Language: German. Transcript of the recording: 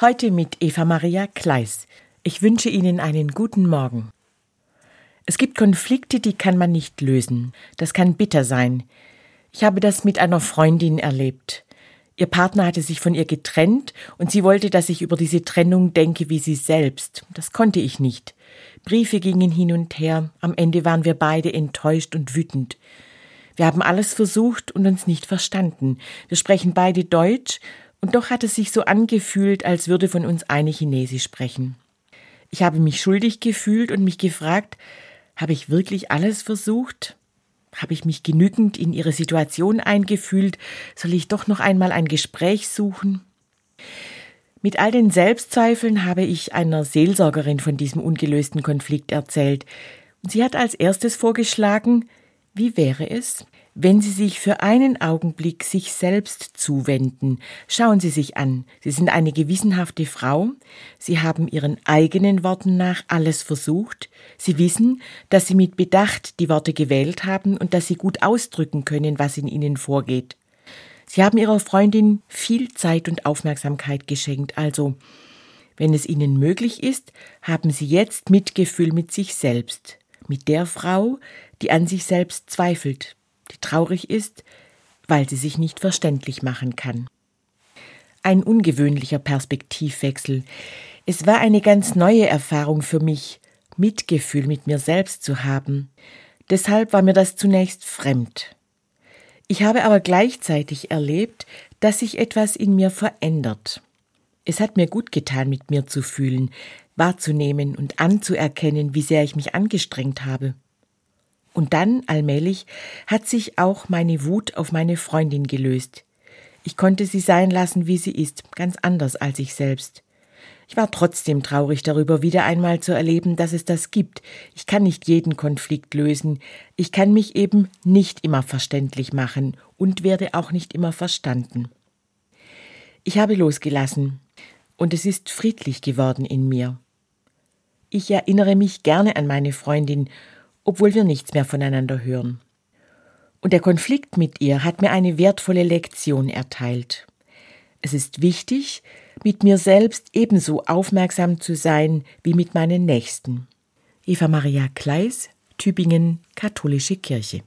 Heute mit Eva Maria Kleis. Ich wünsche Ihnen einen guten Morgen. Es gibt Konflikte, die kann man nicht lösen. Das kann bitter sein. Ich habe das mit einer Freundin erlebt. Ihr Partner hatte sich von ihr getrennt und sie wollte, dass ich über diese Trennung denke wie sie selbst. Das konnte ich nicht. Briefe gingen hin und her. Am Ende waren wir beide enttäuscht und wütend. Wir haben alles versucht und uns nicht verstanden. Wir sprechen beide Deutsch und doch hat es sich so angefühlt, als würde von uns eine Chinesisch sprechen. Ich habe mich schuldig gefühlt und mich gefragt, habe ich wirklich alles versucht? Habe ich mich genügend in ihre Situation eingefühlt? Soll ich doch noch einmal ein Gespräch suchen? Mit all den Selbstzweifeln habe ich einer Seelsorgerin von diesem ungelösten Konflikt erzählt. Und sie hat als erstes vorgeschlagen, wie wäre es, wenn Sie sich für einen Augenblick sich selbst zuwenden, schauen Sie sich an. Sie sind eine gewissenhafte Frau. Sie haben Ihren eigenen Worten nach alles versucht. Sie wissen, dass Sie mit Bedacht die Worte gewählt haben und dass Sie gut ausdrücken können, was in Ihnen vorgeht. Sie haben Ihrer Freundin viel Zeit und Aufmerksamkeit geschenkt, also wenn es Ihnen möglich ist, haben Sie jetzt Mitgefühl mit sich selbst, mit der Frau, die an sich selbst zweifelt, traurig ist, weil sie sich nicht verständlich machen kann. Ein ungewöhnlicher Perspektivwechsel. Es war eine ganz neue Erfahrung für mich, Mitgefühl mit mir selbst zu haben. Deshalb war mir das zunächst fremd. Ich habe aber gleichzeitig erlebt, dass sich etwas in mir verändert. Es hat mir gut getan, mit mir zu fühlen, wahrzunehmen und anzuerkennen, wie sehr ich mich angestrengt habe. Und dann, allmählich, hat sich auch meine Wut auf meine Freundin gelöst. Ich konnte sie sein lassen, wie sie ist, ganz anders als ich selbst. Ich war trotzdem traurig darüber, wieder einmal zu erleben, dass es das gibt. Ich kann nicht jeden Konflikt lösen. Ich kann mich eben nicht immer verständlich machen und werde auch nicht immer verstanden. Ich habe losgelassen und es ist friedlich geworden in mir. Ich erinnere mich gerne an meine Freundin obwohl wir nichts mehr voneinander hören. Und der Konflikt mit ihr hat mir eine wertvolle Lektion erteilt. Es ist wichtig, mit mir selbst ebenso aufmerksam zu sein wie mit meinen Nächsten. Eva Maria Kleis, Tübingen, Katholische Kirche.